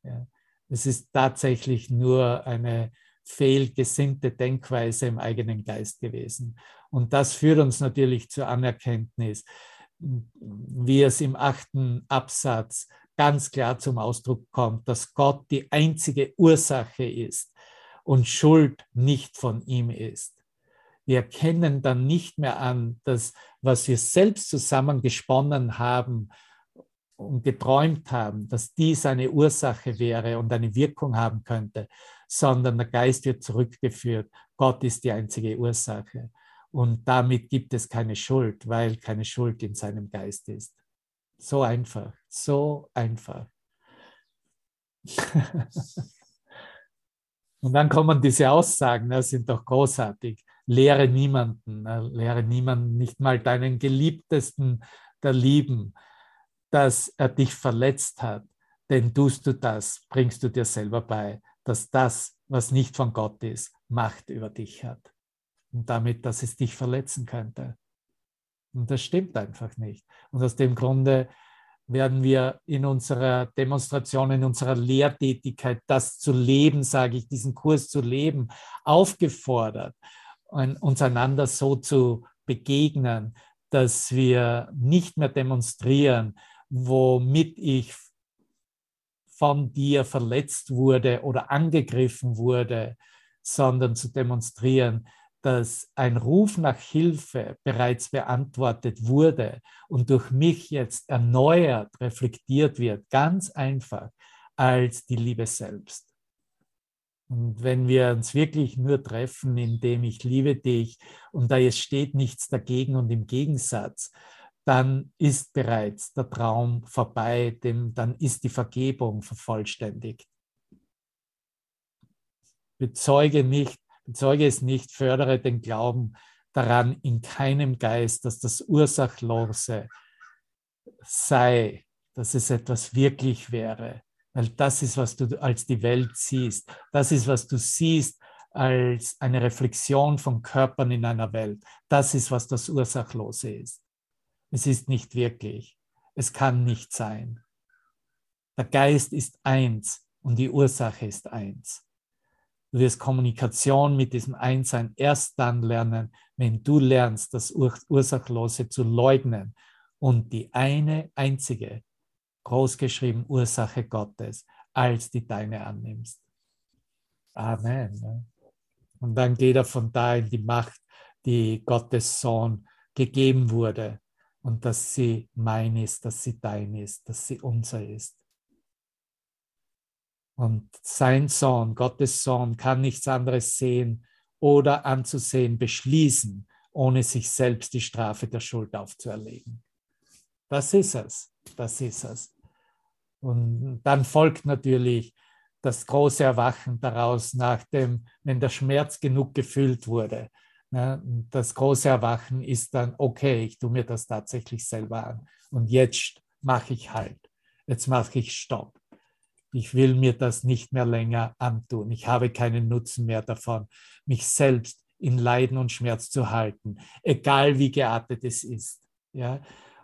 Ja. Es ist tatsächlich nur eine fehlgesinnte Denkweise im eigenen Geist gewesen. Und das führt uns natürlich zur Anerkenntnis, wie es im achten Absatz ganz klar zum Ausdruck kommt, dass Gott die einzige Ursache ist und Schuld nicht von ihm ist. Wir erkennen dann nicht mehr an, dass was wir selbst zusammen gesponnen haben und geträumt haben, dass dies eine Ursache wäre und eine Wirkung haben könnte, sondern der Geist wird zurückgeführt. Gott ist die einzige Ursache. Und damit gibt es keine Schuld, weil keine Schuld in seinem Geist ist. So einfach, so einfach. Und dann kommen diese Aussagen, das sind doch großartig. Lehre niemanden, ne? lehre niemanden, nicht mal deinen Geliebtesten der Lieben, dass er dich verletzt hat. Denn tust du das, bringst du dir selber bei, dass das, was nicht von Gott ist, Macht über dich hat und damit, dass es dich verletzen könnte. Und das stimmt einfach nicht. Und aus dem Grunde werden wir in unserer Demonstration, in unserer Lehrtätigkeit, das zu leben, sage ich, diesen Kurs zu leben, aufgefordert, uns einander so zu begegnen, dass wir nicht mehr demonstrieren, womit ich von dir verletzt wurde oder angegriffen wurde, sondern zu demonstrieren, dass ein Ruf nach Hilfe bereits beantwortet wurde und durch mich jetzt erneuert reflektiert wird, ganz einfach als die Liebe selbst. Und wenn wir uns wirklich nur treffen, indem ich liebe dich und da jetzt steht nichts dagegen und im Gegensatz, dann ist bereits der Traum vorbei, denn dann ist die Vergebung vervollständigt. Bezeuge nicht bezeuge es nicht, fördere den Glauben daran in keinem Geist, dass das Ursachlose sei, dass es etwas wirklich wäre, weil das ist, was du als die Welt siehst. Das ist, was du siehst als eine Reflexion von Körpern in einer Welt. Das ist, was das Ursachlose ist. Es ist nicht wirklich. Es kann nicht sein. Der Geist ist eins und die Ursache ist eins. Du wirst Kommunikation mit diesem Einssein erst dann lernen, wenn du lernst, das Ursachlose zu leugnen und die eine einzige, großgeschrieben Ursache Gottes als die deine annimmst. Amen. Und dann geht er von da in die Macht, die Gottes Sohn gegeben wurde und dass sie mein ist, dass sie dein ist, dass sie unser ist. Und sein Sohn, Gottes Sohn, kann nichts anderes sehen oder anzusehen, beschließen, ohne sich selbst die Strafe der Schuld aufzuerlegen. Das ist es, das ist es. Und dann folgt natürlich das große Erwachen daraus, nachdem, wenn der Schmerz genug gefühlt wurde. Das große Erwachen ist dann, okay, ich tue mir das tatsächlich selber an. Und jetzt mache ich halt. Jetzt mache ich Stopp. Ich will mir das nicht mehr länger antun. Ich habe keinen Nutzen mehr davon, mich selbst in Leiden und Schmerz zu halten, egal wie geartet es ist. Ja?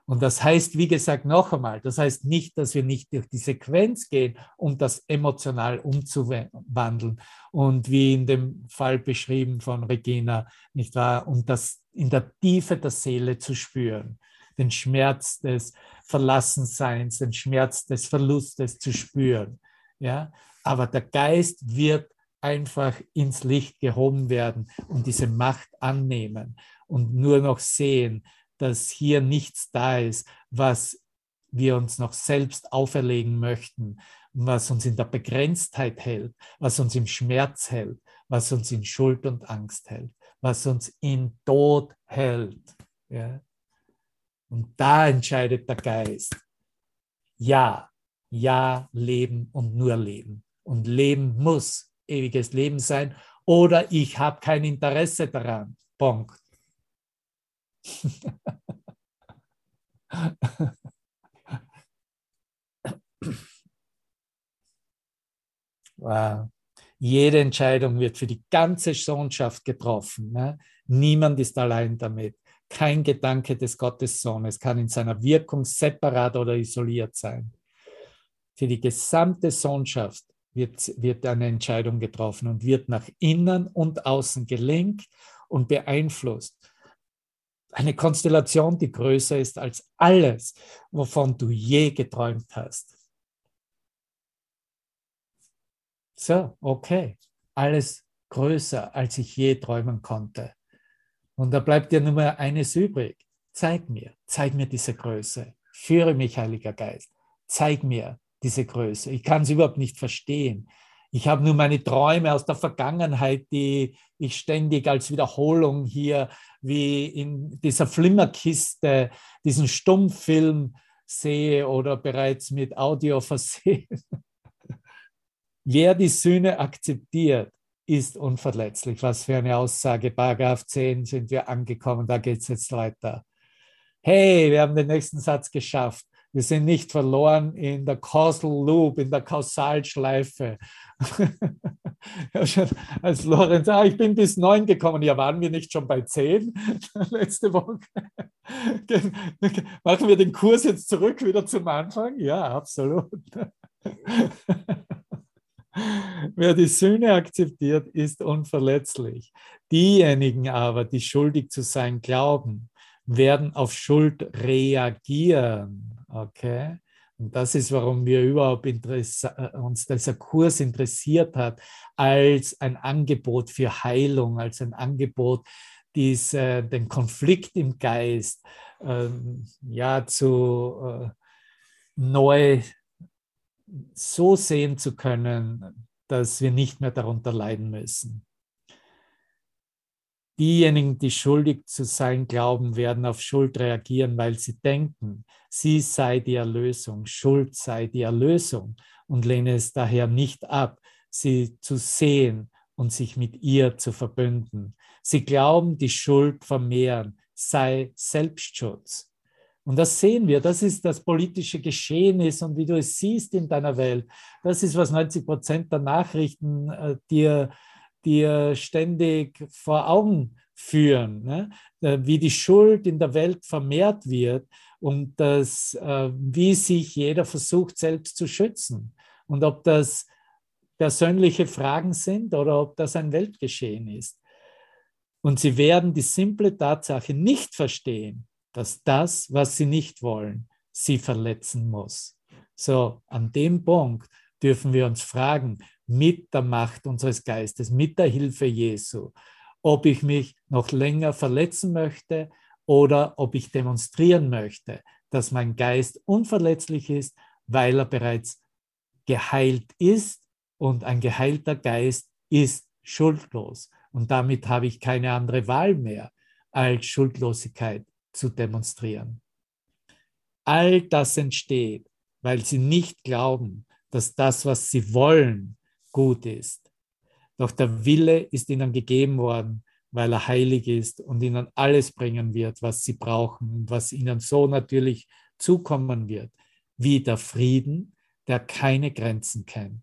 Und das heißt, wie gesagt, noch einmal, das heißt nicht, dass wir nicht durch die Sequenz gehen, um das emotional umzuwandeln. Und wie in dem Fall beschrieben von Regina, nicht wahr, um das in der Tiefe der Seele zu spüren, den Schmerz des Verlassenseins, den Schmerz des Verlustes zu spüren. Ja? Aber der Geist wird einfach ins Licht gehoben werden und diese Macht annehmen und nur noch sehen, dass hier nichts da ist, was wir uns noch selbst auferlegen möchten, was uns in der Begrenztheit hält, was uns im Schmerz hält, was uns in Schuld und Angst hält, was uns in Tod hält. Ja? Und da entscheidet der Geist. Ja, ja, leben und nur leben. Und Leben muss ewiges Leben sein oder ich habe kein Interesse daran. Punkt. wow. Jede Entscheidung wird für die ganze Sohnschaft getroffen. Ne? Niemand ist allein damit. Kein Gedanke des Gottessohnes kann in seiner Wirkung separat oder isoliert sein. Für die gesamte Sohnschaft wird, wird eine Entscheidung getroffen und wird nach innen und außen gelenkt und beeinflusst eine Konstellation, die größer ist als alles, wovon du je geträumt hast. So, okay, alles größer, als ich je träumen konnte. Und da bleibt dir nur mehr eines übrig. Zeig mir, zeig mir diese Größe. Führe mich, Heiliger Geist. Zeig mir diese Größe. Ich kann es überhaupt nicht verstehen. Ich habe nur meine Träume aus der Vergangenheit, die ich ständig als Wiederholung hier wie in dieser Flimmerkiste, diesen Stummfilm sehe oder bereits mit Audio versehen. Wer die Sühne akzeptiert, ist unverletzlich. Was für eine Aussage. Paragraph 10 sind wir angekommen, da geht es jetzt weiter. Hey, wir haben den nächsten Satz geschafft. Wir sind nicht verloren in der Causal Loop, in der Kausalschleife. als Lorenz, ah, ich bin bis neun gekommen. Ja, waren wir nicht schon bei zehn letzte Woche? Machen wir den Kurs jetzt zurück wieder zum Anfang? Ja, absolut. Wer die Sühne akzeptiert, ist unverletzlich. Diejenigen aber, die schuldig zu sein glauben, werden auf Schuld reagieren. Okay? Und das ist, warum wir überhaupt äh, uns dieser Kurs interessiert hat, als ein Angebot für Heilung, als ein Angebot, dies, äh, den Konflikt im Geist ähm, ja, zu äh, neu so sehen zu können, dass wir nicht mehr darunter leiden müssen. Diejenigen, die schuldig zu sein glauben, werden auf Schuld reagieren, weil sie denken, sie sei die Erlösung, Schuld sei die Erlösung und lehnen es daher nicht ab, sie zu sehen und sich mit ihr zu verbünden. Sie glauben, die Schuld vermehren sei Selbstschutz. Und das sehen wir, das ist das politische Geschehen ist und wie du es siehst in deiner Welt. Das ist, was 90 Prozent der Nachrichten äh, dir, dir ständig vor Augen führen, ne? Äh, wie die Schuld in der Welt vermehrt wird und das, äh, wie sich jeder versucht, selbst zu schützen. Und ob das persönliche Fragen sind oder ob das ein Weltgeschehen ist. Und sie werden die simple Tatsache nicht verstehen, dass das, was sie nicht wollen, sie verletzen muss. So, an dem Punkt dürfen wir uns fragen, mit der Macht unseres Geistes, mit der Hilfe Jesu, ob ich mich noch länger verletzen möchte oder ob ich demonstrieren möchte, dass mein Geist unverletzlich ist, weil er bereits geheilt ist und ein geheilter Geist ist schuldlos. Und damit habe ich keine andere Wahl mehr, als Schuldlosigkeit zu demonstrieren. All das entsteht, weil sie nicht glauben, dass das, was sie wollen, gut ist. Doch der Wille ist ihnen gegeben worden, weil er heilig ist und ihnen alles bringen wird, was sie brauchen und was ihnen so natürlich zukommen wird, wie der Frieden, der keine Grenzen kennt.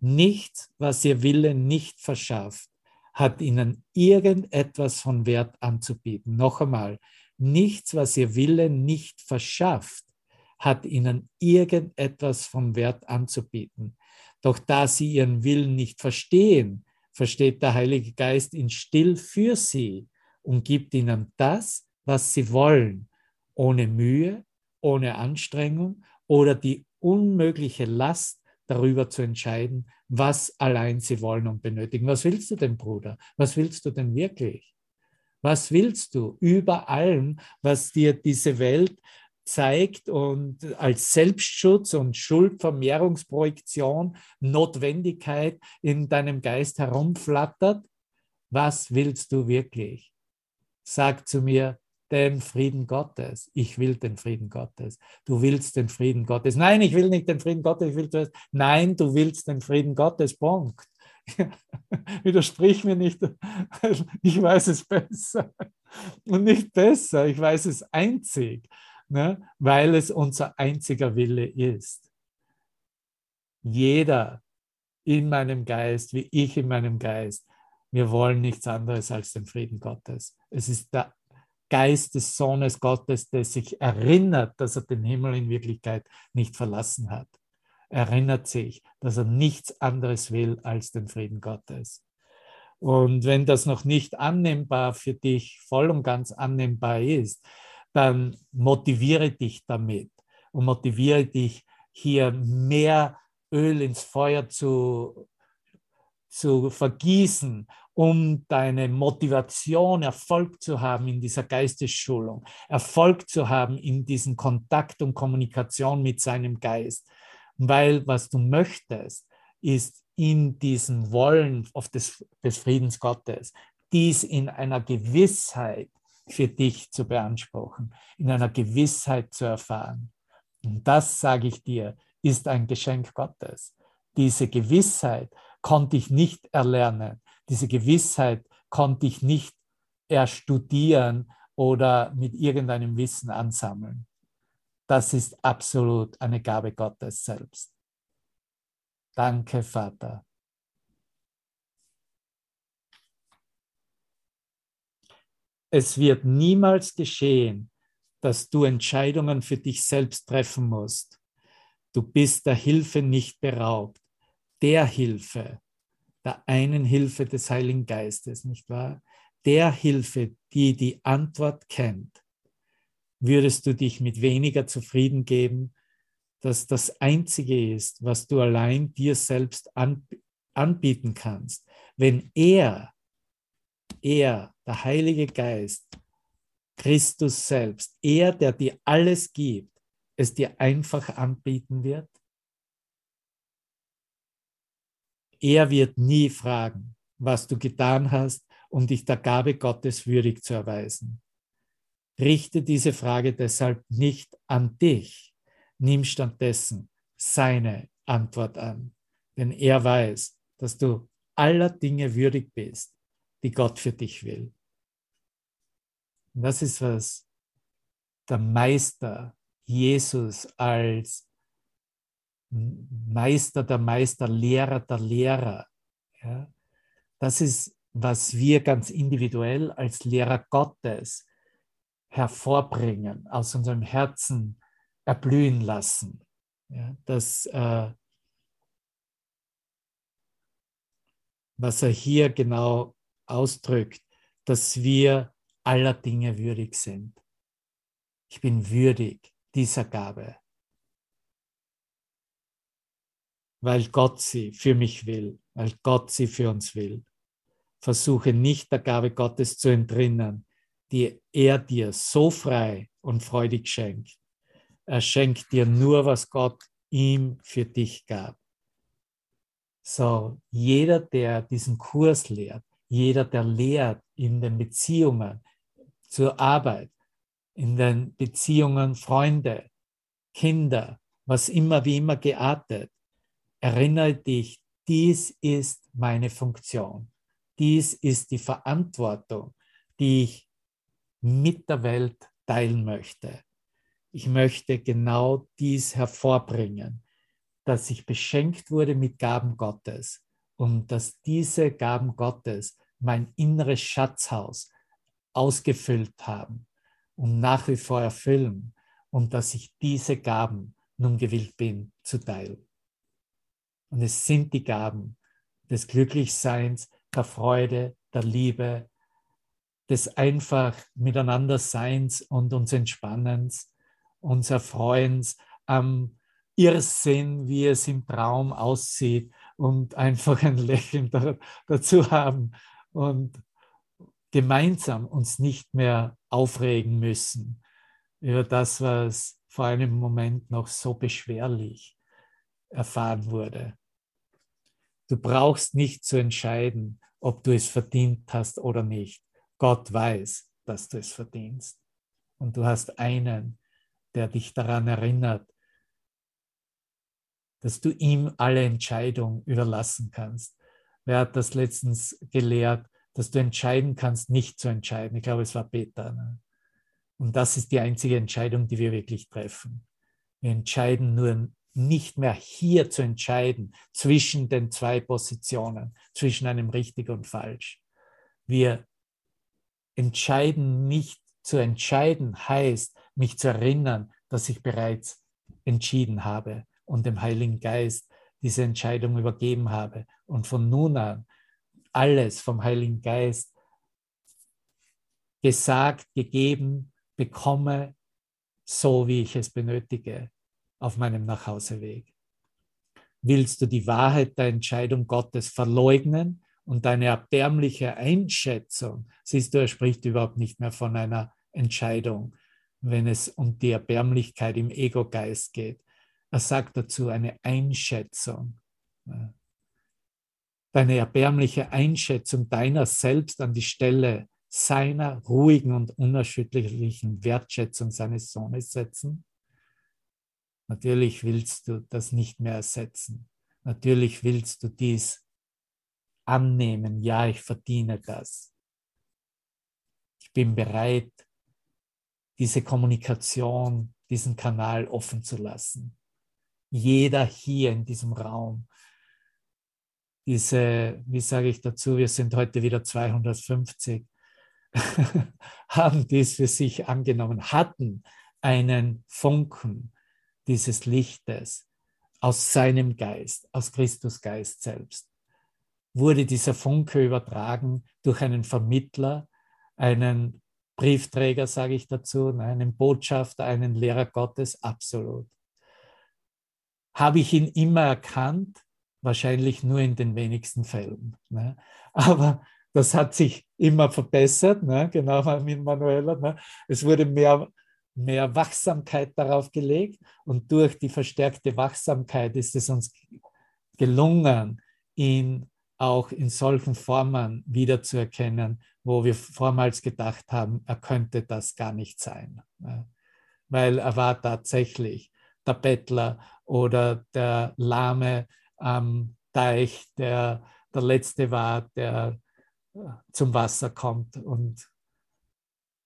Nichts, was ihr Wille nicht verschafft, hat ihnen irgendetwas von Wert anzubieten. Noch einmal, nichts, was ihr Wille nicht verschafft, hat ihnen irgendetwas von Wert anzubieten. Doch da sie ihren Willen nicht verstehen, versteht der Heilige Geist ihn still für sie und gibt ihnen das, was sie wollen, ohne Mühe, ohne Anstrengung oder die unmögliche Last darüber zu entscheiden, was allein sie wollen und benötigen. Was willst du denn, Bruder? Was willst du denn wirklich? Was willst du über allem, was dir diese Welt zeigt und als Selbstschutz und Schuldvermehrungsprojektion Notwendigkeit in deinem Geist herumflattert? Was willst du wirklich? Sag zu mir, den Frieden Gottes. Ich will den Frieden Gottes. Du willst den Frieden Gottes. Nein, ich will nicht den Frieden Gottes. Ich will das. Nein, du willst den Frieden Gottes. Punkt. Widersprich mir nicht. Ich weiß es besser. Und nicht besser. Ich weiß es einzig, ne? weil es unser einziger Wille ist. Jeder in meinem Geist, wie ich in meinem Geist, wir wollen nichts anderes als den Frieden Gottes. Es ist der Geist des Sohnes Gottes, der sich erinnert, dass er den Himmel in Wirklichkeit nicht verlassen hat. Erinnert sich, dass er nichts anderes will als den Frieden Gottes. Und wenn das noch nicht annehmbar für dich voll und ganz annehmbar ist, dann motiviere dich damit und motiviere dich hier mehr Öl ins Feuer zu, zu vergießen um deine Motivation, Erfolg zu haben in dieser Geistesschulung, Erfolg zu haben in diesem Kontakt und Kommunikation mit seinem Geist. Weil was du möchtest, ist in diesem Wollen auf des, des Friedens Gottes, dies in einer Gewissheit für dich zu beanspruchen, in einer Gewissheit zu erfahren. Und das, sage ich dir, ist ein Geschenk Gottes. Diese Gewissheit konnte ich nicht erlernen diese Gewissheit konnte ich nicht erstudieren oder mit irgendeinem Wissen ansammeln. Das ist absolut eine Gabe Gottes selbst. Danke, Vater. Es wird niemals geschehen, dass du Entscheidungen für dich selbst treffen musst. Du bist der Hilfe nicht beraubt. Der Hilfe, der einen Hilfe des Heiligen Geistes, nicht wahr? Der Hilfe, die die Antwort kennt, würdest du dich mit weniger zufrieden geben, dass das Einzige ist, was du allein dir selbst anbieten kannst. Wenn er, er, der Heilige Geist, Christus selbst, er, der dir alles gibt, es dir einfach anbieten wird? Er wird nie fragen, was du getan hast, um dich der Gabe Gottes würdig zu erweisen. Richte diese Frage deshalb nicht an dich, nimm stattdessen seine Antwort an, denn er weiß, dass du aller Dinge würdig bist, die Gott für dich will. Und das ist was, der Meister, Jesus als Meister der Meister, Lehrer der Lehrer. Ja? Das ist, was wir ganz individuell als Lehrer Gottes hervorbringen, aus unserem Herzen erblühen lassen. Ja? Das, äh, was er hier genau ausdrückt, dass wir aller Dinge würdig sind. Ich bin würdig dieser Gabe, weil Gott sie für mich will, weil Gott sie für uns will. Versuche nicht der Gabe Gottes zu entrinnen, die er dir so frei und freudig schenkt. Er schenkt dir nur, was Gott ihm für dich gab. So, jeder, der diesen Kurs lehrt, jeder, der lehrt in den Beziehungen zur Arbeit, in den Beziehungen Freunde, Kinder, was immer wie immer geartet, erinnere dich, dies ist meine Funktion. Dies ist die Verantwortung, die ich mit der Welt teilen möchte. Ich möchte genau dies hervorbringen, dass ich beschenkt wurde mit Gaben Gottes und dass diese Gaben Gottes mein inneres Schatzhaus ausgefüllt haben und nach wie vor erfüllen und dass ich diese Gaben nun gewillt bin zu teilen. Und es sind die Gaben des Glücklichseins, der Freude, der Liebe, des einfach Miteinanderseins und uns Entspannens, uns Erfreuens am Irrsinn, wie es im Traum aussieht und einfach ein Lächeln dazu haben und gemeinsam uns nicht mehr aufregen müssen über das, was vor einem Moment noch so beschwerlich erfahren wurde. Du brauchst nicht zu entscheiden, ob du es verdient hast oder nicht. Gott weiß, dass du es verdienst. Und du hast einen, der dich daran erinnert, dass du ihm alle Entscheidungen überlassen kannst. Wer hat das letztens gelehrt, dass du entscheiden kannst, nicht zu entscheiden? Ich glaube, es war Peter. Ne? Und das ist die einzige Entscheidung, die wir wirklich treffen. Wir entscheiden nur nicht mehr hier zu entscheiden zwischen den zwei Positionen, zwischen einem richtig und falsch. Wir entscheiden nicht zu entscheiden, heißt, mich zu erinnern, dass ich bereits entschieden habe und dem Heiligen Geist diese Entscheidung übergeben habe und von nun an alles vom Heiligen Geist gesagt, gegeben, bekomme, so wie ich es benötige auf meinem Nachhauseweg. Willst du die Wahrheit der Entscheidung Gottes verleugnen und deine erbärmliche Einschätzung, siehst du, er spricht überhaupt nicht mehr von einer Entscheidung, wenn es um die Erbärmlichkeit im Ego-Geist geht. Er sagt dazu eine Einschätzung. Deine erbärmliche Einschätzung deiner selbst an die Stelle seiner ruhigen und unerschütterlichen Wertschätzung seines Sohnes setzen Natürlich willst du das nicht mehr ersetzen. Natürlich willst du dies annehmen. Ja, ich verdiene das. Ich bin bereit, diese Kommunikation, diesen Kanal offen zu lassen. Jeder hier in diesem Raum, diese, wie sage ich dazu, wir sind heute wieder 250, haben dies für sich angenommen, hatten einen Funken, dieses Lichtes aus seinem Geist, aus Christus Geist selbst, wurde dieser Funke übertragen durch einen Vermittler, einen Briefträger, sage ich dazu, ne, einen Botschafter, einen Lehrer Gottes, absolut. Habe ich ihn immer erkannt? Wahrscheinlich nur in den wenigsten Fällen. Ne? Aber das hat sich immer verbessert, ne? genau mit Manuela. Ne? Es wurde mehr mehr Wachsamkeit darauf gelegt und durch die verstärkte Wachsamkeit ist es uns gelungen, ihn auch in solchen Formen wiederzuerkennen, wo wir vormals gedacht haben, er könnte das gar nicht sein. Weil er war tatsächlich der Bettler oder der Lahme am Teich, der der Letzte war, der zum Wasser kommt und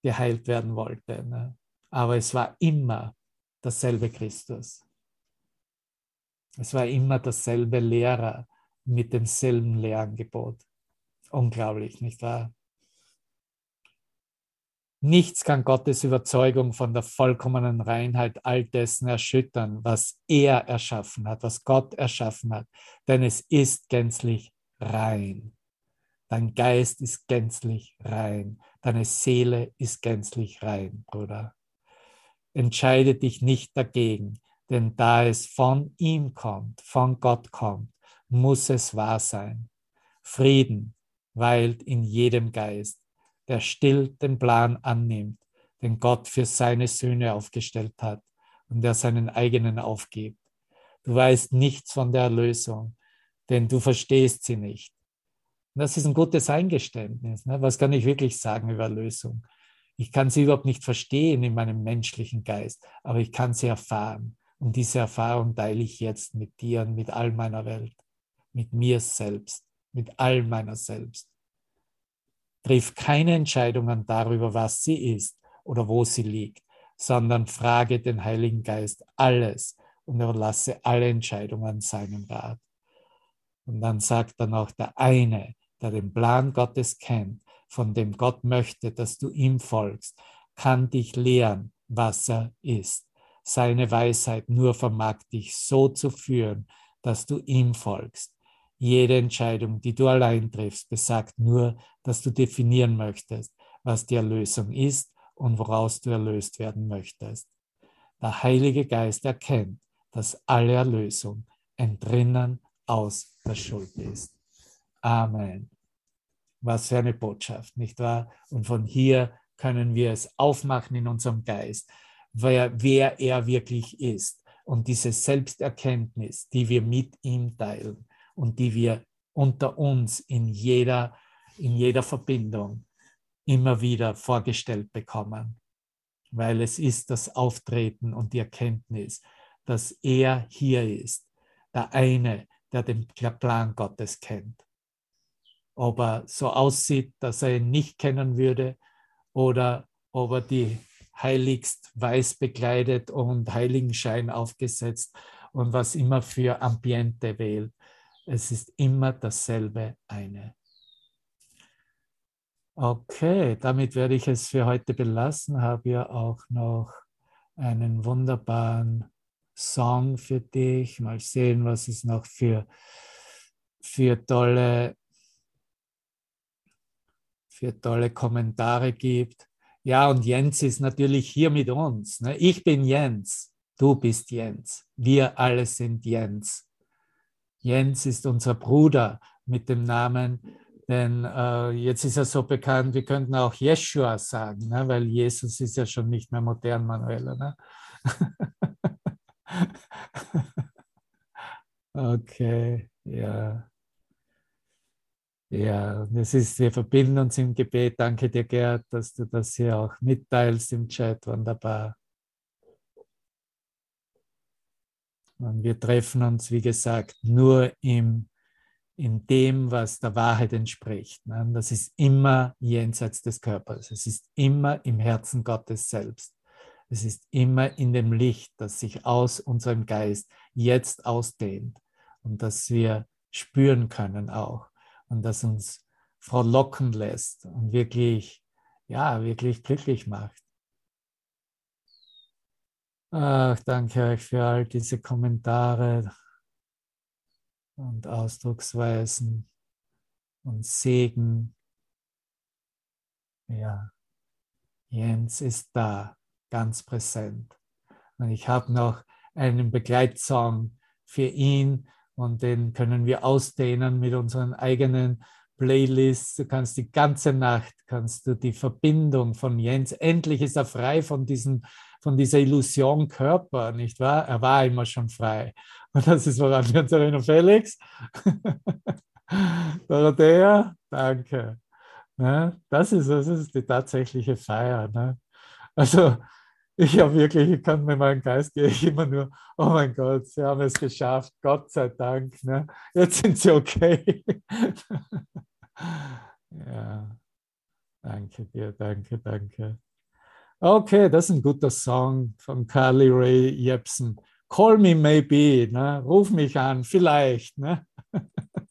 geheilt werden wollte. Aber es war immer derselbe Christus. Es war immer derselbe Lehrer mit demselben Lehrangebot. Unglaublich, nicht wahr? Nichts kann Gottes Überzeugung von der vollkommenen Reinheit all dessen erschüttern, was er erschaffen hat, was Gott erschaffen hat. Denn es ist gänzlich rein. Dein Geist ist gänzlich rein. Deine Seele ist gänzlich rein, Bruder. Entscheide dich nicht dagegen, denn da es von ihm kommt, von Gott kommt, muss es wahr sein. Frieden weilt in jedem Geist der still den Plan annimmt, den Gott für seine Söhne aufgestellt hat und der seinen eigenen aufgibt. Du weißt nichts von der Erlösung, denn du verstehst sie nicht. Und das ist ein gutes Eingeständnis. Ne? Was kann ich wirklich sagen über Erlösung? Ich kann sie überhaupt nicht verstehen in meinem menschlichen Geist, aber ich kann sie erfahren. Und diese Erfahrung teile ich jetzt mit dir und mit all meiner Welt, mit mir selbst, mit all meiner selbst. Triff keine Entscheidungen darüber, was sie ist oder wo sie liegt, sondern frage den Heiligen Geist alles und erlasse alle Entscheidungen seinem Rat. Und dann sagt dann auch der eine, der den Plan Gottes kennt, von dem Gott möchte, dass du ihm folgst, kann dich lehren, was er ist. Seine Weisheit nur vermag dich so zu führen, dass du ihm folgst. Jede Entscheidung, die du allein triffst, besagt nur, dass du definieren möchtest, was die Erlösung ist und woraus du erlöst werden möchtest. Der Heilige Geist erkennt, dass alle Erlösung entrinnen aus der Schuld ist. Amen. Was für eine Botschaft, nicht wahr? Und von hier können wir es aufmachen in unserem Geist, wer, wer er wirklich ist und diese Selbsterkenntnis, die wir mit ihm teilen und die wir unter uns in jeder, in jeder Verbindung immer wieder vorgestellt bekommen. Weil es ist das Auftreten und die Erkenntnis, dass er hier ist, der eine, der den Plan Gottes kennt. Ob er so aussieht, dass er ihn nicht kennen würde, oder ob er die heiligst weiß bekleidet und Heiligenschein aufgesetzt und was immer für Ambiente wählt. Es ist immer dasselbe eine. Okay, damit werde ich es für heute belassen. Habe ja auch noch einen wunderbaren Song für dich. Mal sehen, was es noch für, für, tolle, für tolle Kommentare gibt. Ja, und Jens ist natürlich hier mit uns. Ne? Ich bin Jens, du bist Jens, wir alle sind Jens. Jens ist unser Bruder mit dem Namen, denn äh, jetzt ist er so bekannt, wir könnten auch Jeshua sagen, ne? weil Jesus ist ja schon nicht mehr modern, Manuela. Ne? okay, ja. Ja, das ist, wir verbinden uns im Gebet. Danke dir, Gerd, dass du das hier auch mitteilst im Chat. Wunderbar. Wir treffen uns, wie gesagt, nur im, in dem, was der Wahrheit entspricht. Ne? Das ist immer jenseits des Körpers. Es ist immer im Herzen Gottes selbst. Es ist immer in dem Licht, das sich aus unserem Geist jetzt ausdehnt und das wir spüren können auch und das uns frohlocken lässt und wirklich, ja, wirklich glücklich macht. Ach, danke euch für all diese Kommentare und Ausdrucksweisen und Segen. Ja, Jens ist da, ganz präsent. Und ich habe noch einen Begleitsong für ihn und den können wir ausdehnen mit unseren eigenen Playlists. Du kannst die ganze Nacht, kannst du die Verbindung von Jens, endlich ist er frei von diesem von dieser Illusion Körper, nicht wahr? Er war immer schon frei. Und das ist, woran wir uns erinnern. Felix? Dorothea? Danke. Ne? Das, ist, das ist die tatsächliche Feier. Ne? Also, ich habe wirklich, ich kann mit meinem Geist gehe ich immer nur, oh mein Gott, sie haben es geschafft, Gott sei Dank. Ne? Jetzt sind sie okay. ja, danke dir, danke, danke. Okay, das ist ein guter Song von Carly Ray Jepsen. Call me maybe, ne? ruf mich an, vielleicht. Ne?